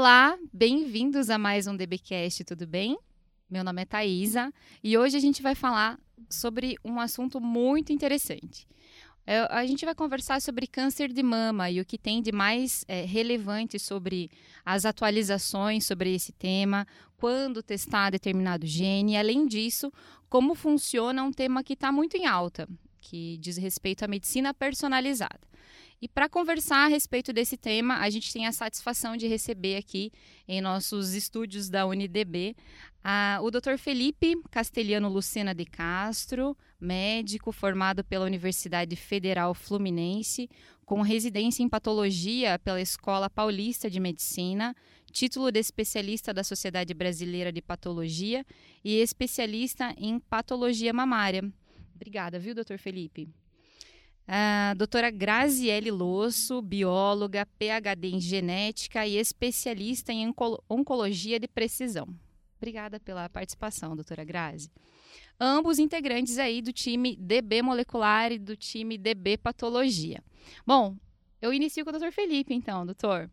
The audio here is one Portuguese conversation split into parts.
Olá, bem-vindos a mais um DBcast, tudo bem? Meu nome é Thaisa e hoje a gente vai falar sobre um assunto muito interessante. É, a gente vai conversar sobre câncer de mama e o que tem de mais é, relevante sobre as atualizações sobre esse tema, quando testar determinado gene, e além disso, como funciona um tema que está muito em alta, que diz respeito à medicina personalizada. E para conversar a respeito desse tema, a gente tem a satisfação de receber aqui em nossos estúdios da UniDB a, o Dr. Felipe Castelhano Lucena de Castro, médico formado pela Universidade Federal Fluminense, com residência em patologia pela Escola Paulista de Medicina, título de especialista da Sociedade Brasileira de Patologia e especialista em patologia mamária. Obrigada, viu, doutor Felipe? A doutora Graziele Losso, bióloga, PhD em genética e especialista em oncologia de precisão. Obrigada pela participação, doutora Grazi. Ambos integrantes aí do time DB Molecular e do time DB Patologia. Bom, eu inicio com o doutor Felipe, então, doutor.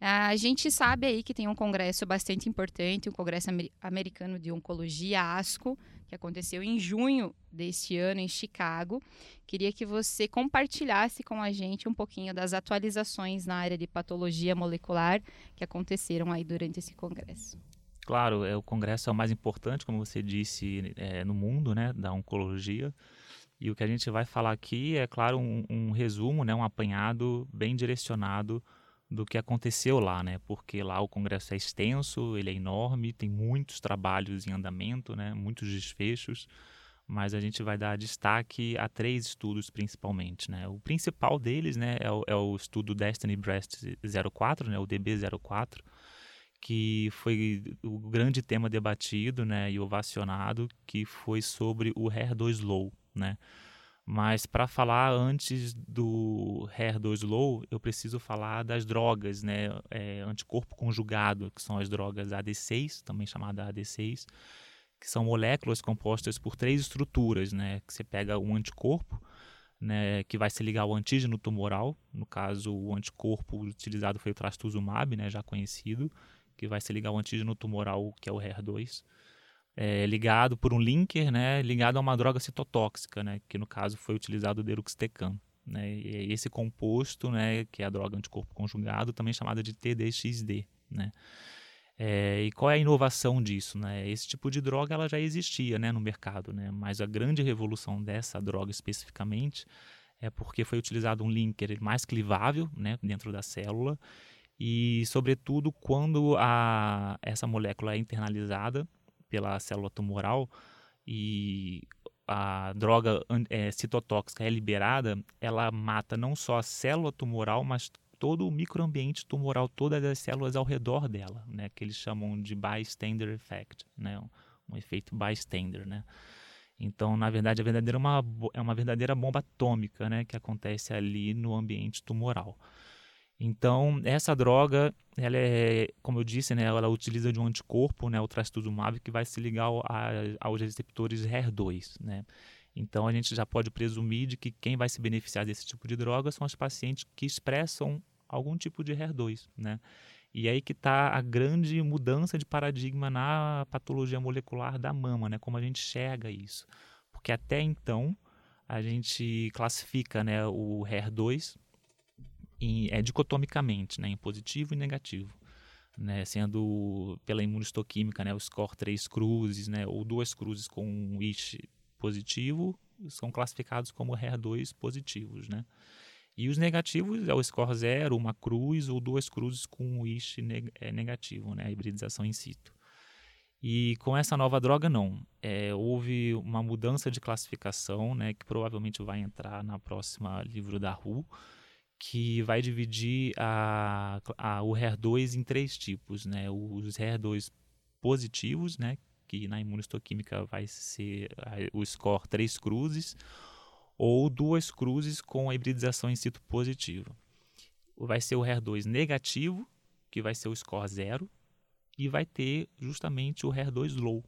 A gente sabe aí que tem um congresso bastante importante, o Congresso Americano de Oncologia, ASCO, que aconteceu em junho deste ano em Chicago. Queria que você compartilhasse com a gente um pouquinho das atualizações na área de patologia molecular que aconteceram aí durante esse congresso. Claro, é, o congresso é o mais importante, como você disse, é, no mundo, né, da oncologia. E o que a gente vai falar aqui é, claro, um, um resumo, né, um apanhado bem direcionado do que aconteceu lá, né? Porque lá o congresso é extenso, ele é enorme, tem muitos trabalhos em andamento, né? Muitos desfechos, mas a gente vai dar destaque a três estudos principalmente, né? O principal deles, né, é o, é o estudo Destiny Breast 04, né? O DB04, que foi o grande tema debatido, né? E ovacionado, que foi sobre o HER2 low, né? Mas para falar antes do HER2 low, eu preciso falar das drogas, né? É, anticorpo conjugado, que são as drogas AD6, também chamada AD6, que são moléculas compostas por três estruturas, né? Que você pega um anticorpo, né, que vai se ligar ao antígeno tumoral, no caso o anticorpo utilizado foi o trastuzumab, né, já conhecido, que vai se ligar ao antígeno tumoral, que é o HER2 é, ligado por um linker, né, ligado a uma droga citotóxica, né, que no caso foi utilizado o deruxtecan. Né, e esse composto, né, que é a droga anticorpo conjugado, também chamada de TDXD. Né. É, e qual é a inovação disso? Né? Esse tipo de droga ela já existia né, no mercado, né? mas a grande revolução dessa droga especificamente é porque foi utilizado um linker mais clivável né, dentro da célula e, sobretudo, quando a, essa molécula é internalizada, pela célula tumoral e a droga é, citotóxica é liberada, ela mata não só a célula tumoral, mas todo o microambiente tumoral, todas as células ao redor dela, né, que eles chamam de bystander effect, né, um, efeito bystander, né. Então, na verdade, a verdadeira é uma, é uma verdadeira bomba atômica, né, que acontece ali no ambiente tumoral. Então, essa droga, ela é, como eu disse, né, ela utiliza de um anticorpo, né, o trastuzumab, que vai se ligar ao, a, aos receptores HER2, né. Então, a gente já pode presumir de que quem vai se beneficiar desse tipo de droga são os pacientes que expressam algum tipo de HER2, né. E aí que está a grande mudança de paradigma na patologia molecular da mama, né, como a gente enxerga isso. Porque até então, a gente classifica né, o HER2 em, é, dicotomicamente, né, em positivo e negativo. Né, sendo pela imunistoquímica, né, o score 3 cruzes, né, ou duas cruzes com um ISH positivo, são classificados como HER2 positivos, né. E os negativos é o score 0, uma cruz ou duas cruzes com um ISH é, negativo, né, a hibridização in situ. E com essa nova droga, não. É, houve uma mudança de classificação, né, que provavelmente vai entrar na próxima livro da RU, que vai dividir a, a, o HER2 em três tipos, né? Os HER2 positivos, né? Que na imunistoquímica vai ser o score três cruzes, ou duas cruzes com a hibridização em situ positivo. Vai ser o HER2 negativo, que vai ser o score zero, e vai ter justamente o HER2 low,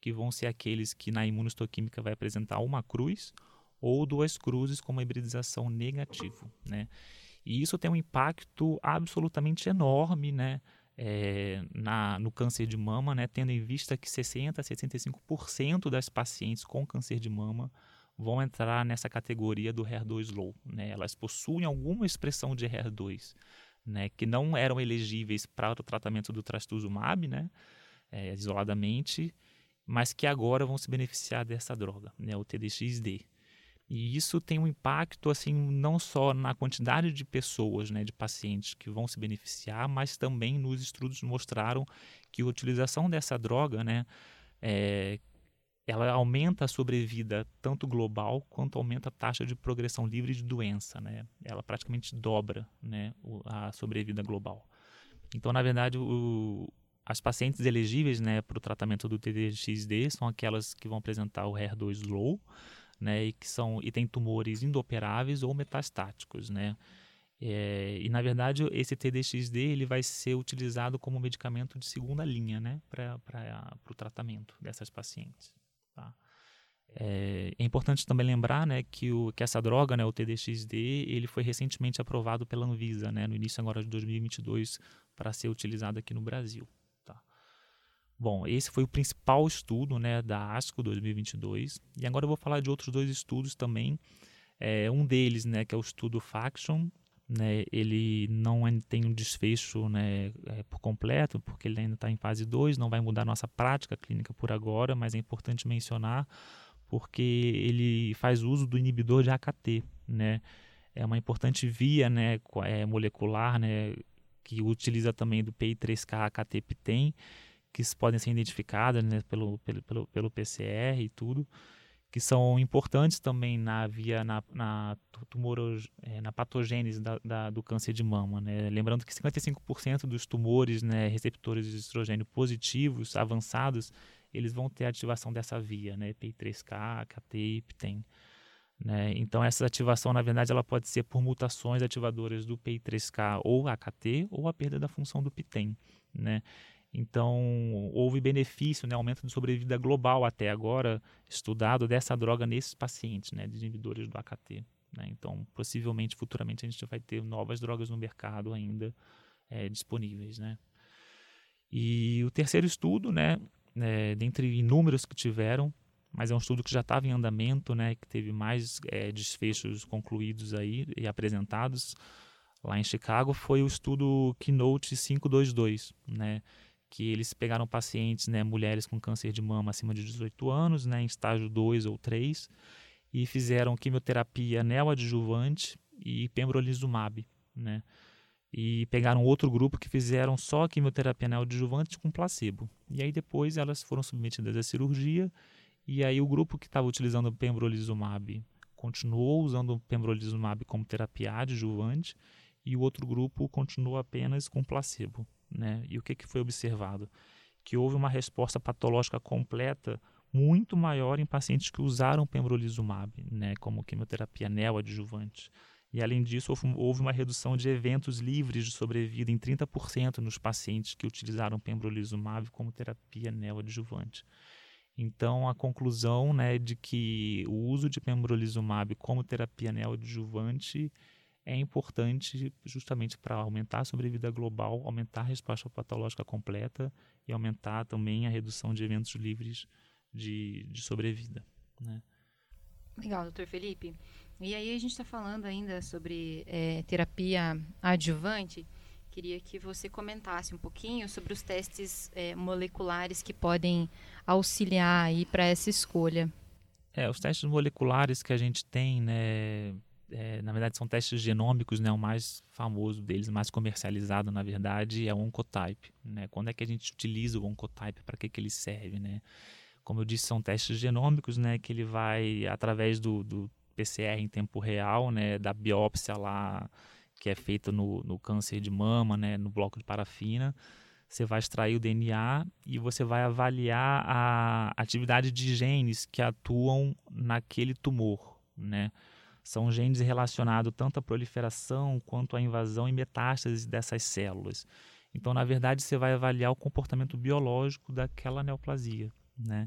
que vão ser aqueles que na imunistoquímica vai apresentar uma cruz ou duas cruzes com uma hibridização negativo, né? E isso tem um impacto absolutamente enorme, né? é, na, no câncer de mama, né, tendo em vista que 60 a 65% das pacientes com câncer de mama vão entrar nessa categoria do HER2 low. Né? Elas possuem alguma expressão de HER2, né, que não eram elegíveis para o tratamento do trastuzumab, né, é, isoladamente, mas que agora vão se beneficiar dessa droga, né, o TDXD. E isso tem um impacto assim não só na quantidade de pessoas, né, de pacientes que vão se beneficiar, mas também nos estudos mostraram que a utilização dessa droga, né, é, ela aumenta a sobrevida tanto global quanto aumenta a taxa de progressão livre de doença, né? Ela praticamente dobra, né, a sobrevida global. Então, na verdade, o, as pacientes elegíveis, né, para o tratamento do TDXD são aquelas que vão apresentar o HER2 low, né, e que são e tem tumores indoperáveis ou metastáticos, né. É, e na verdade esse TDXD ele vai ser utilizado como medicamento de segunda linha, né, para o tratamento dessas pacientes. Tá? É, é, importante também lembrar, né, que, o, que essa droga, né, o TDXD, ele foi recentemente aprovado pela Anvisa, né, no início agora de 2022, para ser utilizado aqui no Brasil. Bom, esse foi o principal estudo né, da ASCO 2022. E agora eu vou falar de outros dois estudos também. É, um deles, né, que é o estudo Faction, né, ele não tem um desfecho né, é, por completo, porque ele ainda está em fase 2, não vai mudar nossa prática clínica por agora, mas é importante mencionar porque ele faz uso do inibidor de AKT, né? É uma importante via né, é, molecular né, que utiliza também do PI3K AKT-PTEN, que podem ser identificadas né, pelo, pelo, pelo, pelo, PCR e tudo, que são importantes também na via na, na tumoro, é, na patogênese da, da, do câncer de mama, né? Lembrando que 55% dos tumores, né, receptores de estrogênio positivos, avançados, eles vão ter ativação dessa via, né, PI3K, KT PTEN. Né? Então essa ativação, na verdade, ela pode ser por mutações ativadoras do PI3K ou AKT ou a perda da função do PTEN, né? Então, houve benefício, né, aumento de sobrevida global até agora estudado dessa droga nesses pacientes, né, de do AKT. Né? Então, possivelmente, futuramente, a gente vai ter novas drogas no mercado ainda é, disponíveis. Né? E o terceiro estudo, né, é, dentre inúmeros que tiveram, mas é um estudo que já estava em andamento, né, que teve mais é, desfechos concluídos aí e apresentados lá em Chicago, foi o estudo Keynote 522, né, que eles pegaram pacientes, né, mulheres com câncer de mama acima de 18 anos, né, em estágio 2 ou 3, e fizeram quimioterapia neoadjuvante e pembrolizumab, né? E pegaram outro grupo que fizeram só quimioterapia neoadjuvante com placebo. E aí depois elas foram submetidas à cirurgia, e aí o grupo que estava utilizando pembrolizumab continuou usando pembrolizumab como terapia adjuvante, e o outro grupo continuou apenas com placebo. Né? E o que, que foi observado? Que houve uma resposta patológica completa muito maior em pacientes que usaram pembrolizumab, né, como quimioterapia neoadjuvante. E além disso, houve uma redução de eventos livres de sobrevida em 30% nos pacientes que utilizaram pembrolizumab como terapia neoadjuvante. Então, a conclusão né, de que o uso de pembrolizumab como terapia neoadjuvante é importante justamente para aumentar a sobrevida global, aumentar a resposta patológica completa e aumentar também a redução de eventos livres de, de sobrevida. Né? Legal, doutor Felipe. E aí a gente está falando ainda sobre é, terapia adjuvante. Queria que você comentasse um pouquinho sobre os testes é, moleculares que podem auxiliar aí para essa escolha. É, os testes moleculares que a gente tem, né, é, na verdade, são testes genômicos, né? O mais famoso deles, mais comercializado, na verdade, é o Oncotype, né? Quando é que a gente utiliza o Oncotype? Para que, que ele serve, né? Como eu disse, são testes genômicos, né? Que ele vai, através do, do PCR em tempo real, né? Da biópsia lá, que é feita no, no câncer de mama, né? No bloco de parafina, você vai extrair o DNA e você vai avaliar a atividade de genes que atuam naquele tumor, né? São genes relacionados tanto à proliferação quanto à invasão e metástase dessas células. Então, na verdade, você vai avaliar o comportamento biológico daquela neoplasia, né?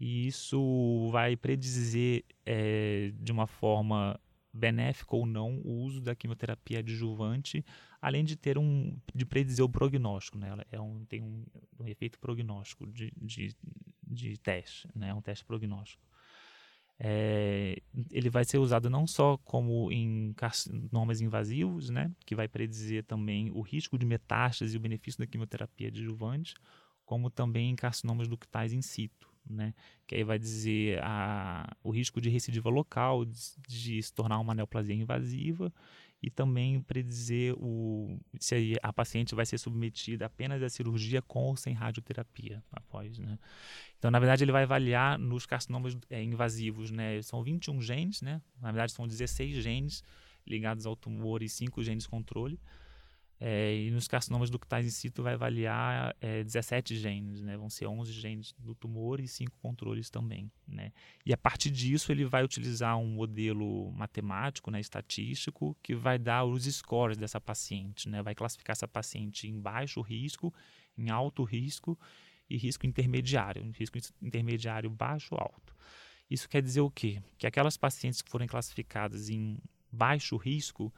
E isso vai predizer é, de uma forma benéfica ou não o uso da quimioterapia adjuvante além de ter um de predizer o prognóstico, né? Ela é um, tem um, um efeito prognóstico de, de, de teste, né? Um teste prognóstico. É, ele vai ser usado não só como em carcinomas invasivos, né, que vai predizer também o risco de metástase e o benefício da quimioterapia adjuvante, como também em carcinomas ductais in situ, né, que aí vai dizer a, o risco de recidiva local, de, de se tornar uma neoplasia invasiva e também predizer o, se a paciente vai ser submetida apenas à cirurgia com ou sem radioterapia após, né? Então, na verdade, ele vai avaliar nos carcinomas é, invasivos, né? São 21 genes, né? Na verdade, são 16 genes ligados ao tumor e 5 genes controle. É, e nos carcinomas ductais in situ vai avaliar é, 17 genes, né? Vão ser 11 genes do tumor e 5 controles também, né? E a partir disso ele vai utilizar um modelo matemático, né, estatístico, que vai dar os scores dessa paciente, né? Vai classificar essa paciente em baixo risco, em alto risco e risco intermediário, risco intermediário baixo alto. Isso quer dizer o quê? Que aquelas pacientes que forem classificadas em baixo risco,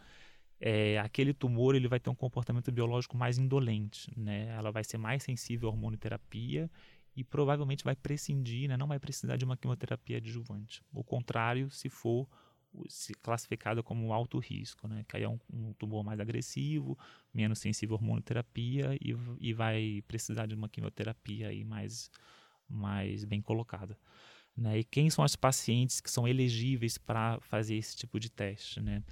é, aquele tumor ele vai ter um comportamento biológico mais indolente, né? Ela vai ser mais sensível à hormonoterapia e provavelmente vai prescindir, né? não vai precisar de uma quimioterapia adjuvante. O contrário, se for se classificada como alto risco, né? Que aí é um, um tumor mais agressivo, menos sensível à hormonoterapia e, e vai precisar de uma quimioterapia aí mais, mais bem colocada. Né? E quem são as pacientes que são elegíveis para fazer esse tipo de teste, né?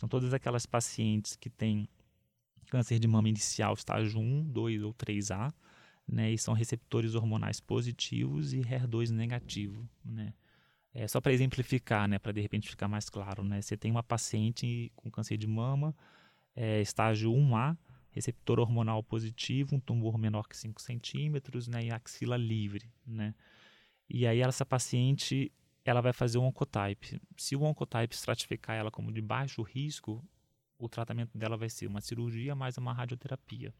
São todas aquelas pacientes que têm câncer de mama inicial estágio 1, 2 ou 3A, né, e são receptores hormonais positivos e HER2 negativo, né. É só para exemplificar, né, para de repente ficar mais claro, né, você tem uma paciente com câncer de mama, é, estágio 1A, receptor hormonal positivo, um tumor menor que 5 centímetros, né, e axila livre, né. E aí essa paciente ela vai fazer um oncotype. Se o oncotype estratificar ela como de baixo risco, o tratamento dela vai ser uma cirurgia mais uma radioterapia.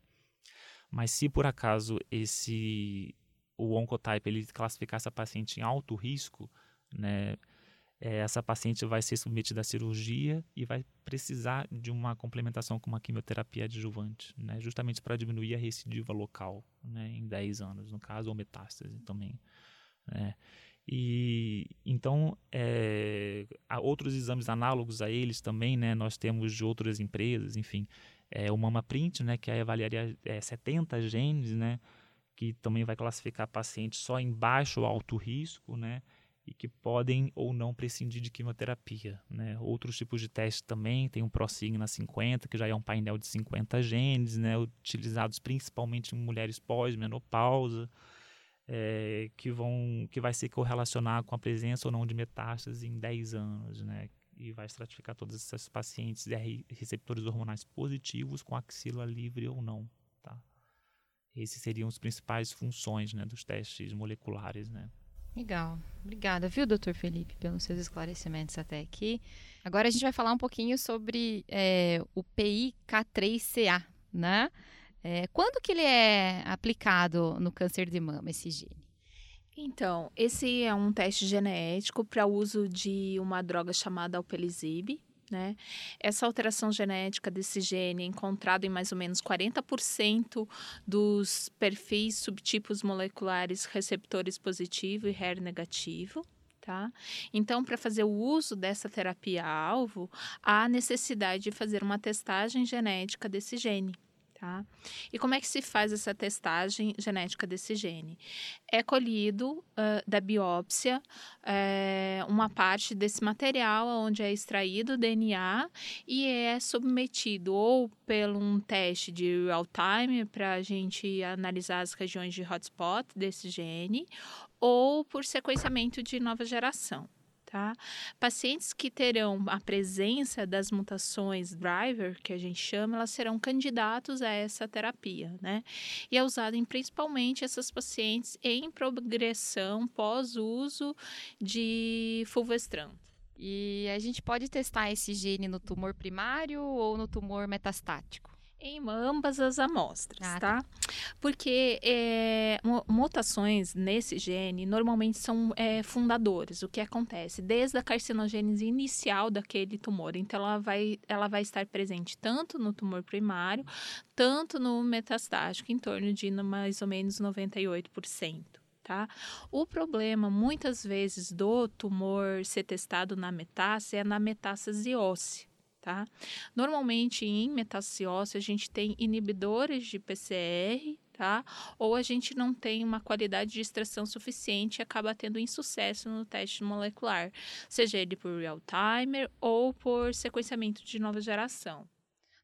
Mas se por acaso esse o oncotype ele classificar essa paciente em alto risco, né, é, essa paciente vai ser submetida à cirurgia e vai precisar de uma complementação com uma quimioterapia adjuvante, né, justamente para diminuir a recidiva local, né, em 10 anos, no caso, ou metástase também. Né. E então é, há outros exames análogos a eles também, né? Nós temos de outras empresas, enfim, é, o MamaPrint, né? Que avaliaria é, 70 genes, né? Que também vai classificar pacientes só em baixo ou alto risco, né? E que podem ou não prescindir de quimioterapia, né? Outros tipos de testes também, tem o ProSigna 50, que já é um painel de 50 genes, né? Utilizados principalmente em mulheres pós-menopausa, é, que, vão, que vai se correlacionar com a presença ou não de metástases em 10 anos, né? E vai estratificar todos esses pacientes R receptores hormonais positivos com axila livre ou não, tá? Esses seriam as principais funções, né, dos testes moleculares, né? Legal. Obrigada, viu, doutor Felipe, pelos seus esclarecimentos até aqui. Agora a gente vai falar um pouquinho sobre é, o PIK3CA, né? É, quando que ele é aplicado no câncer de mama, esse gene? Então, esse é um teste genético para uso de uma droga chamada alpelizib, né? Essa alteração genética desse gene é encontrada em mais ou menos 40% dos perfis subtipos moleculares receptores positivo e HER negativo. Tá? Então, para fazer o uso dessa terapia-alvo, há necessidade de fazer uma testagem genética desse gene. Tá? E como é que se faz essa testagem genética desse gene? É colhido uh, da biópsia é, uma parte desse material onde é extraído o DNA e é submetido ou pelo um teste de real time para a gente analisar as regiões de hotspot desse gene ou por sequenciamento de nova geração. Tá? Pacientes que terão a presença das mutações driver, que a gente chama, elas serão candidatos a essa terapia, né? E é usada em principalmente essas pacientes em progressão pós-uso de fulvestrant. E a gente pode testar esse gene no tumor primário ou no tumor metastático? Em ambas as amostras, Ah, tá? Porque é, mu- mutações nesse gene normalmente são é, fundadoras. O que acontece? Desde a carcinogênese inicial daquele tumor. Então, ela vai, ela vai estar presente tanto no tumor primário, tanto no metastático, em torno de mais ou menos 98%. Tá? O problema, muitas vezes, do tumor ser testado na metástase é na metástase óssea. Tá? Normalmente, em óssea, a gente tem inibidores de PCR, tá? Ou a gente não tem uma qualidade de extração suficiente e acaba tendo insucesso no teste molecular, seja ele por real-timer ou por sequenciamento de nova geração.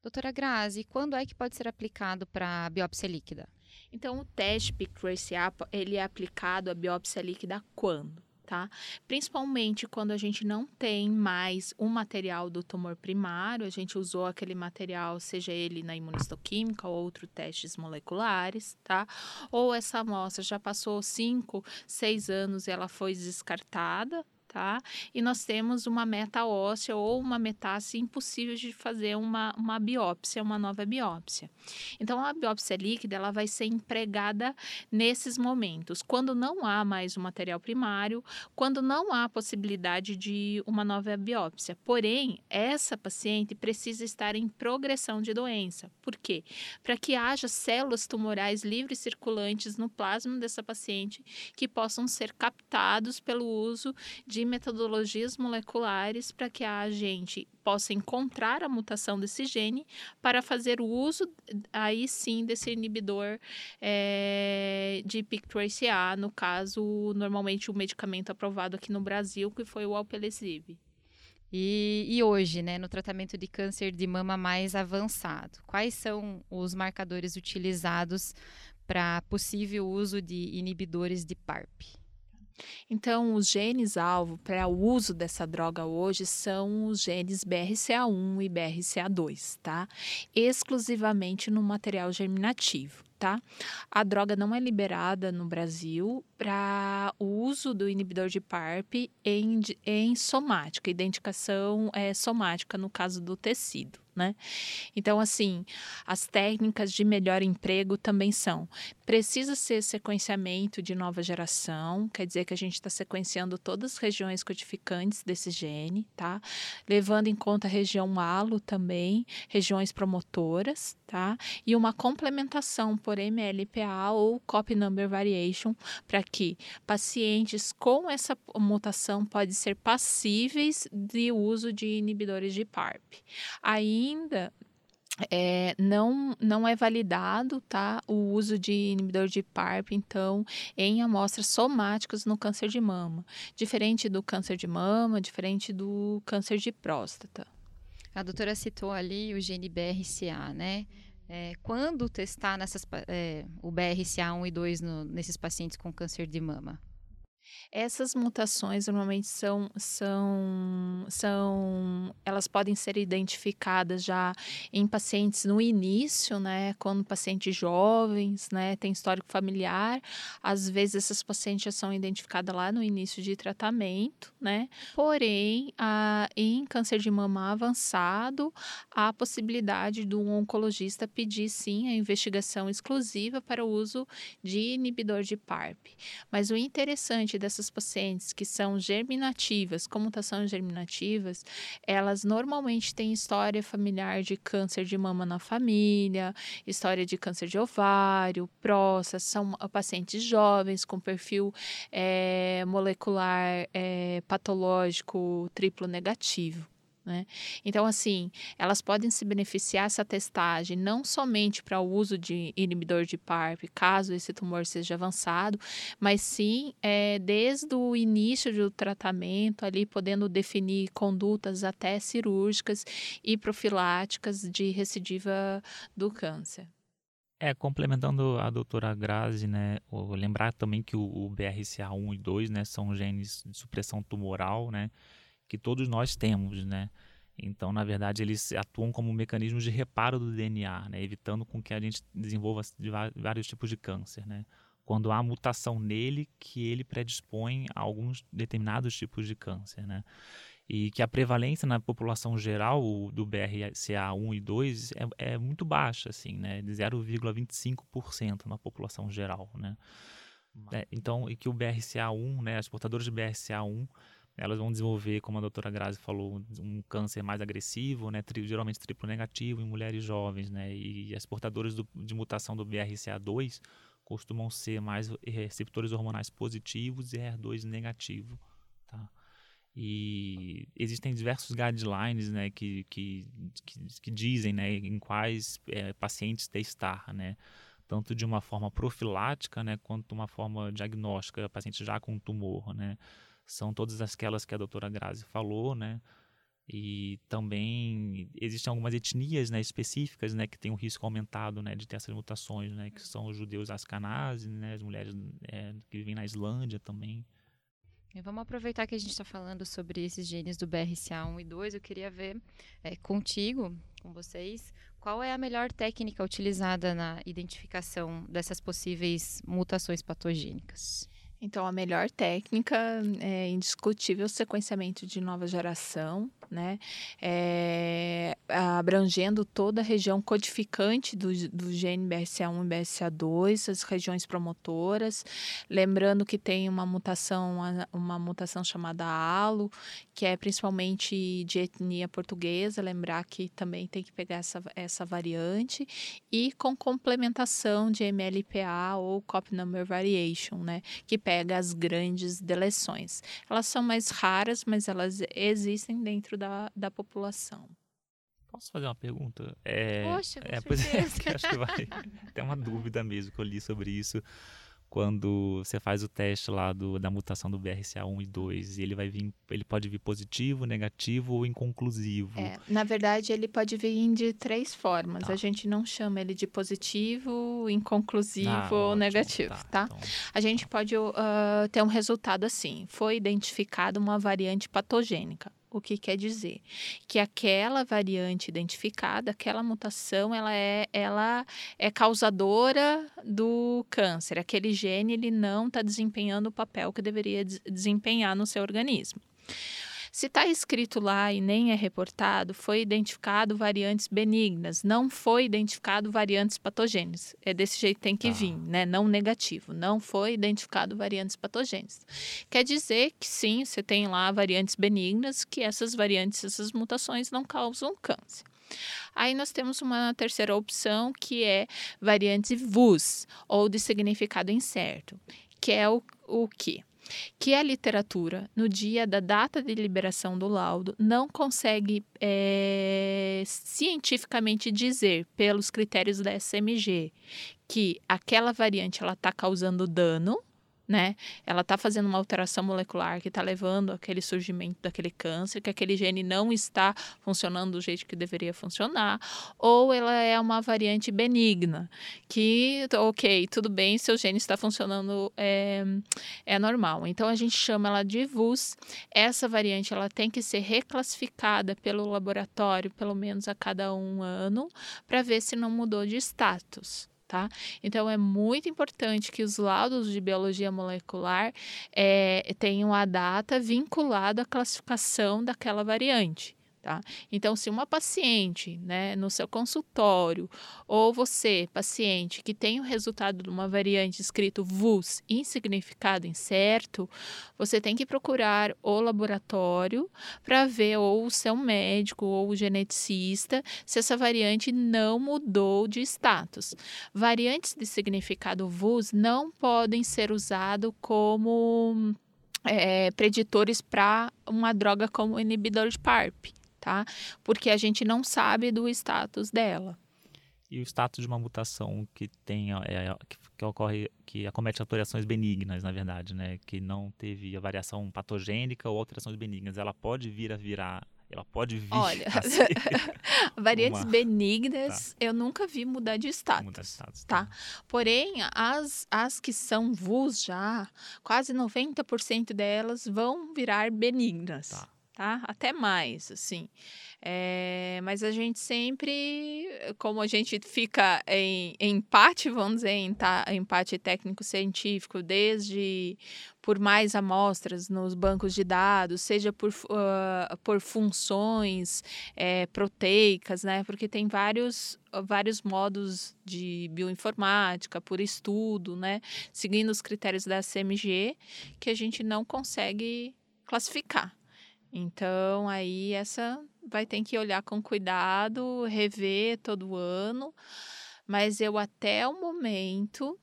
Doutora Grazi, quando é que pode ser aplicado para biópsia líquida? Então, o teste PIC-TRACE-A, ele é aplicado à biópsia líquida quando? Tá? Principalmente quando a gente não tem mais o material do tumor primário, a gente usou aquele material, seja ele na imunistoquímica ou outros testes moleculares, tá? Ou essa amostra já passou 5, 6 anos e ela foi descartada, tá? E nós temos uma meta óssea ou uma metástase impossível de fazer uma, uma biópsia, uma nova biópsia. Então, a biópsia líquida ela vai ser empregada nesses momentos, quando não há mais o material primário, quando não há possibilidade de uma nova biópsia. Porém, essa paciente precisa estar em progressão de doença. Por quê? Para que haja células tumorais livres circulantes no plasma dessa paciente que possam ser captados pelo uso de metodologias moleculares para que a gente possa encontrar a mutação desse gene para fazer o uso aí sim desse inibidor é, de PIK3CA, no caso, normalmente o medicamento aprovado aqui no Brasil, que foi o Alpelizib. E, e hoje, né, no tratamento de câncer de mama mais avançado, quais são os marcadores utilizados para possível uso de inibidores de PARP? Então, os genes-alvo para o uso dessa droga hoje são os genes BRCA1 e BRCA2, tá? Exclusivamente no material germinativo, tá? A droga não é liberada no Brasil para o uso do inibidor de PARP em, em somática, identificação é, somática no caso do tecido. Né? Então, assim, as técnicas de melhor emprego também são: precisa ser sequenciamento de nova geração, quer dizer que a gente está sequenciando todas as regiões codificantes desse gene, tá? Levando em conta a região halo também, regiões promotoras, tá? E uma complementação por MLPA ou copy number variation para que pacientes com essa mutação podem ser passíveis de uso de inibidores de PARP. Aí ainda é, não, não é validado tá, o uso de inibidor de PARP, então, em amostras somáticas no câncer de mama. Diferente do câncer de mama, diferente do câncer de próstata. A doutora citou ali o gene BRCA, né? É, quando testar nessas, é, o BRCA1 e 2 no, nesses pacientes com câncer de mama? Essas mutações normalmente são, são, são, elas podem ser identificadas já em pacientes no início, né, quando pacientes jovens, né, tem histórico familiar, às vezes essas pacientes já são identificadas lá no início de tratamento, né, porém, a, em câncer de mama avançado, há a possibilidade do oncologista pedir sim a investigação exclusiva para o uso de inibidor de PARP. Mas o interessante dessas pacientes que são germinativas, com mutações germinativas, elas normalmente têm história familiar de câncer de mama na família, história de câncer de ovário, próstata, são pacientes jovens com perfil é, molecular é, patológico triplo negativo. Né? Então, assim, elas podem se beneficiar dessa testagem não somente para o uso de inibidor de PARP, caso esse tumor seja avançado, mas sim é, desde o início do tratamento, ali podendo definir condutas até cirúrgicas e profiláticas de recidiva do câncer. É, complementando a doutora Grazi, né, lembrar também que o, o BRCA1 e 2, né, são genes de supressão tumoral, né, que todos nós temos, né? Então, na verdade, eles atuam como mecanismos de reparo do DNA, né? evitando com que a gente desenvolva vários tipos de câncer, né? Quando há mutação nele que ele predispõe a alguns determinados tipos de câncer, né? e que a prevalência na população geral do BRCA1 e 2 é, é muito baixa, assim, né, de 0,25% na população geral, né. É, então, e que o BRCA1, né, as portadoras de BRCA1, elas vão desenvolver, como a doutora Grazi falou, um câncer mais agressivo, né, tri, geralmente triplo negativo em mulheres jovens, né, e as portadoras do, de mutação do BRCA2 costumam ser mais receptores hormonais positivos e HER2 negativo, tá? E existem diversos guidelines né, que, que, que, que dizem né, em quais é, pacientes testar, né? Tanto de uma forma profilática né, quanto uma forma diagnóstica, paciente já com tumor. Né? São todas aquelas que a doutora Grazi falou, né? E também existem algumas etnias né, específicas né, que têm um risco aumentado né, de ter essas mutações, né, que são os judeus ascanazes, né, as mulheres é, que vivem na Islândia também. E vamos aproveitar que a gente está falando sobre esses genes do BRCA1 e 2. Eu queria ver é, contigo, com vocês, qual é a melhor técnica utilizada na identificação dessas possíveis mutações patogênicas? Então, a melhor técnica é indiscutível sequenciamento de nova geração, né? É, abrangendo toda a região codificante do, do gene BRCA1 e BRCA2, as regiões promotoras. Lembrando que tem uma mutação, uma mutação chamada ALO, que é principalmente de etnia portuguesa, lembrar que também tem que pegar essa, essa variante, e com complementação de MLPA ou Copy Number Variation, né? Que pega as grandes deleções. Elas são mais raras, mas elas existem dentro dentro da, da população. Posso fazer uma pergunta? É, Poxa, é, pois é, acho que vai. Tem uma dúvida mesmo que eu li sobre isso. Quando você faz o teste lá do, da mutação do BRCA1 e 2, ele vai vir, ele pode vir positivo, negativo ou inconclusivo. É, na verdade, ele pode vir de três formas. Tá. A gente não chama ele de positivo, inconclusivo ah, ou ótimo, negativo, tá? tá? Então... A gente pode uh, ter um resultado assim: foi identificada uma variante patogênica. O que quer dizer? Que aquela variante identificada, aquela mutação, ela é, ela é causadora do câncer. Aquele gene ele não está desempenhando o papel que deveria desempenhar no seu organismo. Se está escrito lá e nem é reportado, foi identificado variantes benignas, não foi identificado variantes patogênicas. É desse jeito que tem que ah. vir, né? Não negativo. Não foi identificado variantes patogênicas. Quer dizer que sim, você tem lá variantes benignas, que essas variantes, essas mutações não causam câncer. Aí nós temos uma terceira opção que é variantes VUS, ou de significado incerto, que é o, o que? Que a literatura, no dia da data de liberação do laudo, não consegue é, cientificamente dizer, pelos critérios da SMG, que aquela variante está causando dano né? Ela está fazendo uma alteração molecular que está levando aquele surgimento daquele câncer, que aquele gene não está funcionando do jeito que deveria funcionar, ou ela é uma variante benigna, que, ok, tudo bem, seu gene está funcionando, é, é normal. Então, a gente chama ela de VUS. Essa variante, ela tem que ser reclassificada pelo laboratório, pelo menos a cada um ano, para ver se não mudou de status tá? Então é muito importante que os laudos de biologia molecular é, tenham a data vinculada à classificação daquela variante. Tá? Então, se uma paciente, né, no seu consultório, ou você, paciente, que tem o resultado de uma variante escrito VUS, insignificado, incerto, você tem que procurar o laboratório para ver, ou o seu médico, ou o geneticista, se essa variante não mudou de status. Variantes de significado VUS não podem ser usados como é, preditores para uma droga como inibidor de PARP tá? Porque a gente não sabe do status dela. E o status de uma mutação que tem é, que, que, ocorre que acomete alterações benignas, na verdade, né, que não teve a variação patogênica ou alterações benignas, ela pode vir a virar ela pode vir. Olha, variantes uma... benignas tá. eu nunca vi mudar de status. Mudar de status tá? tá? Porém, as, as que são VUS já, quase 90% delas vão virar benignas. Tá. Tá? Até mais, assim. É, mas a gente sempre, como a gente fica em, em empate, vamos dizer, em empate técnico-científico, desde por mais amostras nos bancos de dados, seja por, uh, por funções é, proteicas, né? Porque tem vários, vários modos de bioinformática, por estudo, né? Seguindo os critérios da CMG, que a gente não consegue classificar. Então, aí essa vai ter que olhar com cuidado, rever todo ano. Mas eu até o momento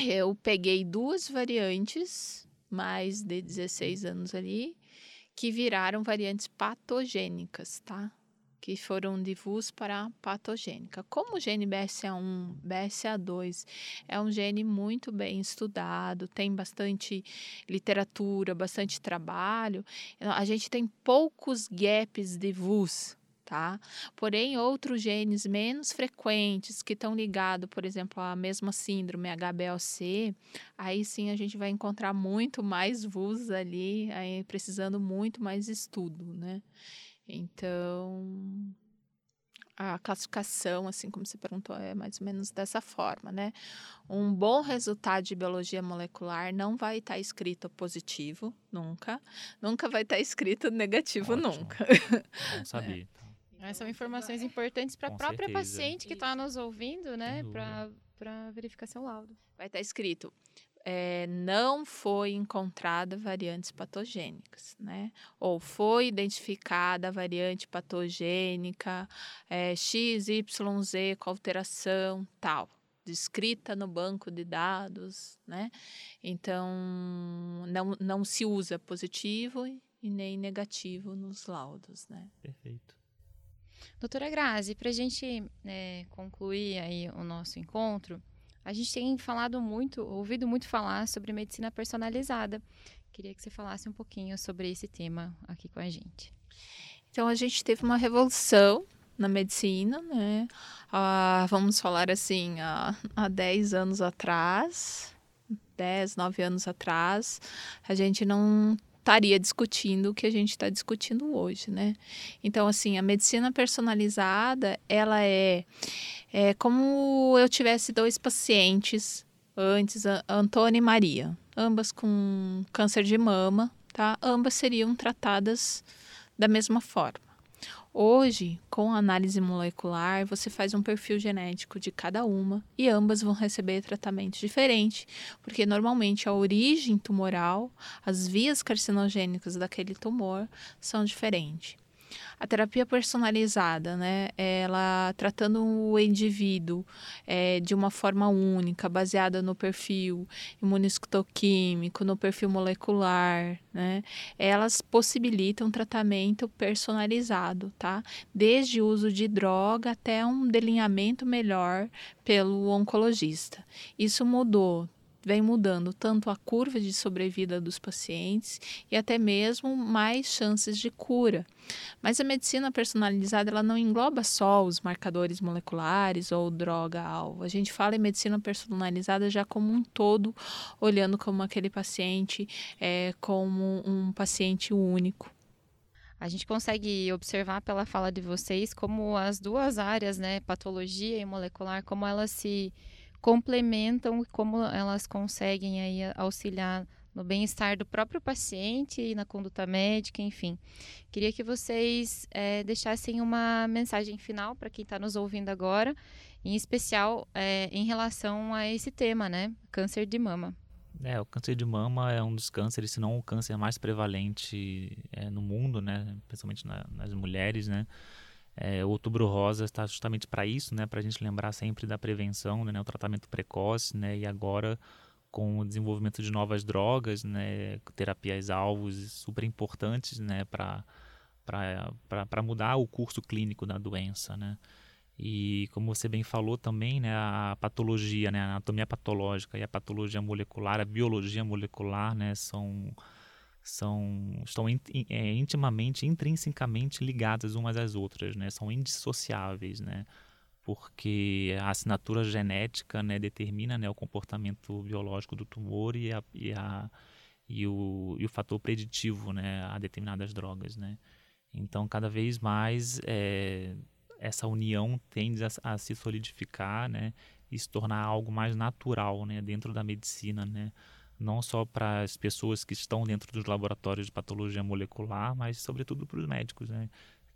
eu peguei duas variantes, mais de 16 anos ali, que viraram variantes patogênicas, tá? Que foram de VUS para patogênica. Como o gene BRCA1, BRCA2 é um gene muito bem estudado, tem bastante literatura, bastante trabalho, a gente tem poucos gaps de VUS, tá? Porém, outros genes menos frequentes que estão ligados, por exemplo, à mesma síndrome HBLC, aí sim a gente vai encontrar muito mais VUS ali, precisando muito mais estudo, né? Então, a classificação, assim como você perguntou, é mais ou menos dessa forma, né? Um bom resultado de biologia molecular não vai estar escrito positivo, nunca. Nunca vai estar escrito negativo, Ótimo. nunca. Bom saber. É. São informações importantes para a própria certeza. paciente que está nos ouvindo, né? Para verificar seu laudo. Vai estar escrito é, não foi encontrada variantes patogênicas, né? Ou foi identificada a variante patogênica é, XYZ com alteração tal, descrita no banco de dados, né? Então, não, não se usa positivo e nem negativo nos laudos, né? Perfeito. Doutora Grazi, para a gente é, concluir aí o nosso encontro, a gente tem falado muito, ouvido muito falar sobre medicina personalizada. Queria que você falasse um pouquinho sobre esse tema aqui com a gente. Então, a gente teve uma revolução na medicina, né? Ah, vamos falar assim, há, há 10 anos atrás, 10, 9 anos atrás, a gente não estaria discutindo o que a gente está discutindo hoje, né? Então, assim, a medicina personalizada, ela é, é como eu tivesse dois pacientes antes, Antônia e Maria, ambas com câncer de mama, tá? Ambas seriam tratadas da mesma forma. Hoje, com análise molecular, você faz um perfil genético de cada uma e ambas vão receber tratamento diferente, porque normalmente a origem tumoral, as vias carcinogênicas daquele tumor são diferentes. A terapia personalizada, né, ela tratando o indivíduo é, de uma forma única, baseada no perfil imunistoquímico, no perfil molecular, né, elas possibilitam tratamento personalizado, tá? Desde o uso de droga até um delineamento melhor pelo oncologista. Isso mudou vem mudando tanto a curva de sobrevida dos pacientes e até mesmo mais chances de cura. Mas a medicina personalizada ela não engloba só os marcadores moleculares ou droga-alvo. A gente fala em medicina personalizada já como um todo, olhando como aquele paciente é, como um paciente único. A gente consegue observar pela fala de vocês como as duas áreas, né, patologia e molecular, como elas se complementam como elas conseguem aí auxiliar no bem-estar do próprio paciente e na conduta médica, enfim. Queria que vocês é, deixassem uma mensagem final para quem está nos ouvindo agora, em especial é, em relação a esse tema, né? Câncer de mama. É, o câncer de mama é um dos cânceres, se não o câncer mais prevalente é, no mundo, né? Principalmente na, nas mulheres, né? É, Outubro Rosa está justamente para isso, né, para a gente lembrar sempre da prevenção, né, o tratamento precoce, né, e agora com o desenvolvimento de novas drogas, né, terapias alvos super importantes, né, para para mudar o curso clínico da doença, né. E como você bem falou também, né, a patologia, né, a anatomia patológica e a patologia molecular, a biologia molecular, né, são são estão é, intimamente, intrinsecamente ligadas umas às outras, né? São indissociáveis, né? Porque a assinatura genética, né, determina, né, o comportamento biológico do tumor e a, e a e o, e o fator preditivo né, a determinadas drogas. Né? Então, cada vez mais é, essa união tende a, a, se solidificar né, e se tornar algo mais natural né, dentro da medicina. Né? Não só para as pessoas que estão dentro dos laboratórios de patologia molecular, mas sobretudo para os médicos. Né?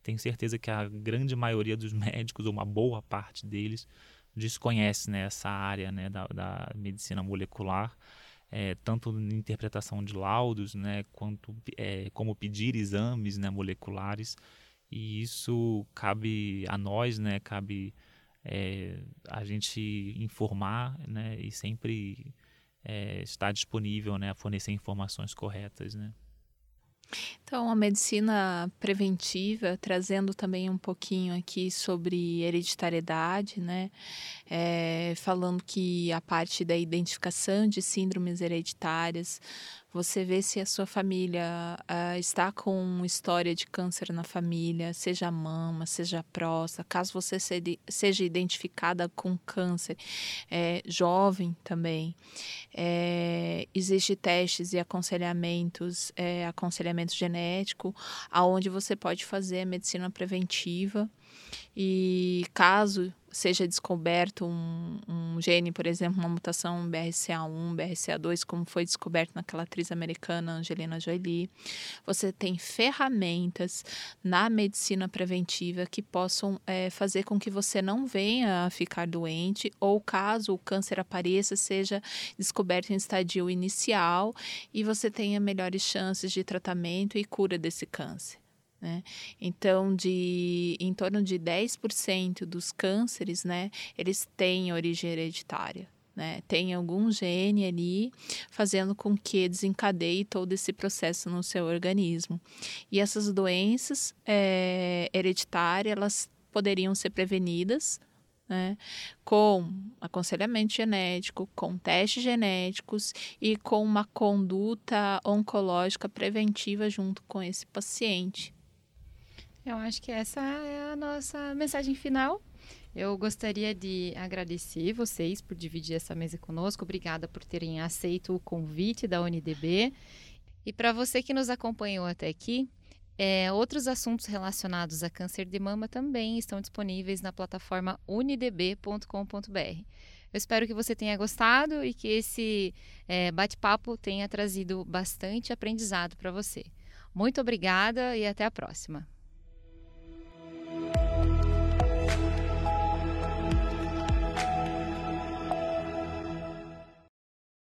Tenho certeza que a grande maioria dos médicos, ou uma boa parte deles, desconhece né, essa área né, da, da medicina molecular é, tanto na interpretação de laudos, né, quanto é, como pedir exames né, moleculares, e isso cabe a nós, né, cabe é, a gente informar né, e sempre é, estar disponível né, a fornecer informações corretas. Né. Então, a medicina preventiva, trazendo também um pouquinho aqui sobre hereditariedade, né? É, falando que a parte da identificação de síndromes hereditárias, você vê se a sua família uh, está com história de câncer na família, seja mama, seja próstata, caso você seja identificada com câncer, é, jovem também. É, Existem testes e aconselhamentos, é, aconselhamento genético, aonde você pode fazer a medicina preventiva e caso seja descoberto um, um, gene, por exemplo, uma mutação BRCA1, BRCA2, como foi descoberto naquela atriz americana Angelina Jolie, você tem ferramentas na medicina preventiva que possam é, fazer com que você não venha a ficar doente ou caso o câncer apareça, seja descoberto em estadio inicial e você tenha melhores chances de tratamento e cura desse câncer. Né? Então, de em torno de 10% dos cânceres, né, eles têm origem hereditária. Né? Tem algum gene ali fazendo com que desencadeie todo esse processo no seu organismo. E essas doenças é, hereditárias, elas poderiam ser prevenidas né, com aconselhamento genético, com testes genéticos e com uma conduta oncológica preventiva junto com esse paciente. Eu acho que essa é a nossa mensagem final. Eu gostaria de agradecer vocês por dividir essa mesa conosco. Obrigada por terem aceito o convite da UNDB. E para você que nos acompanhou até aqui, é, outros assuntos relacionados a câncer de mama também estão disponíveis na plataforma unidb.com.br. Eu espero que você tenha gostado e que esse é, bate-papo tenha trazido bastante aprendizado para você. Muito obrigada e até a próxima.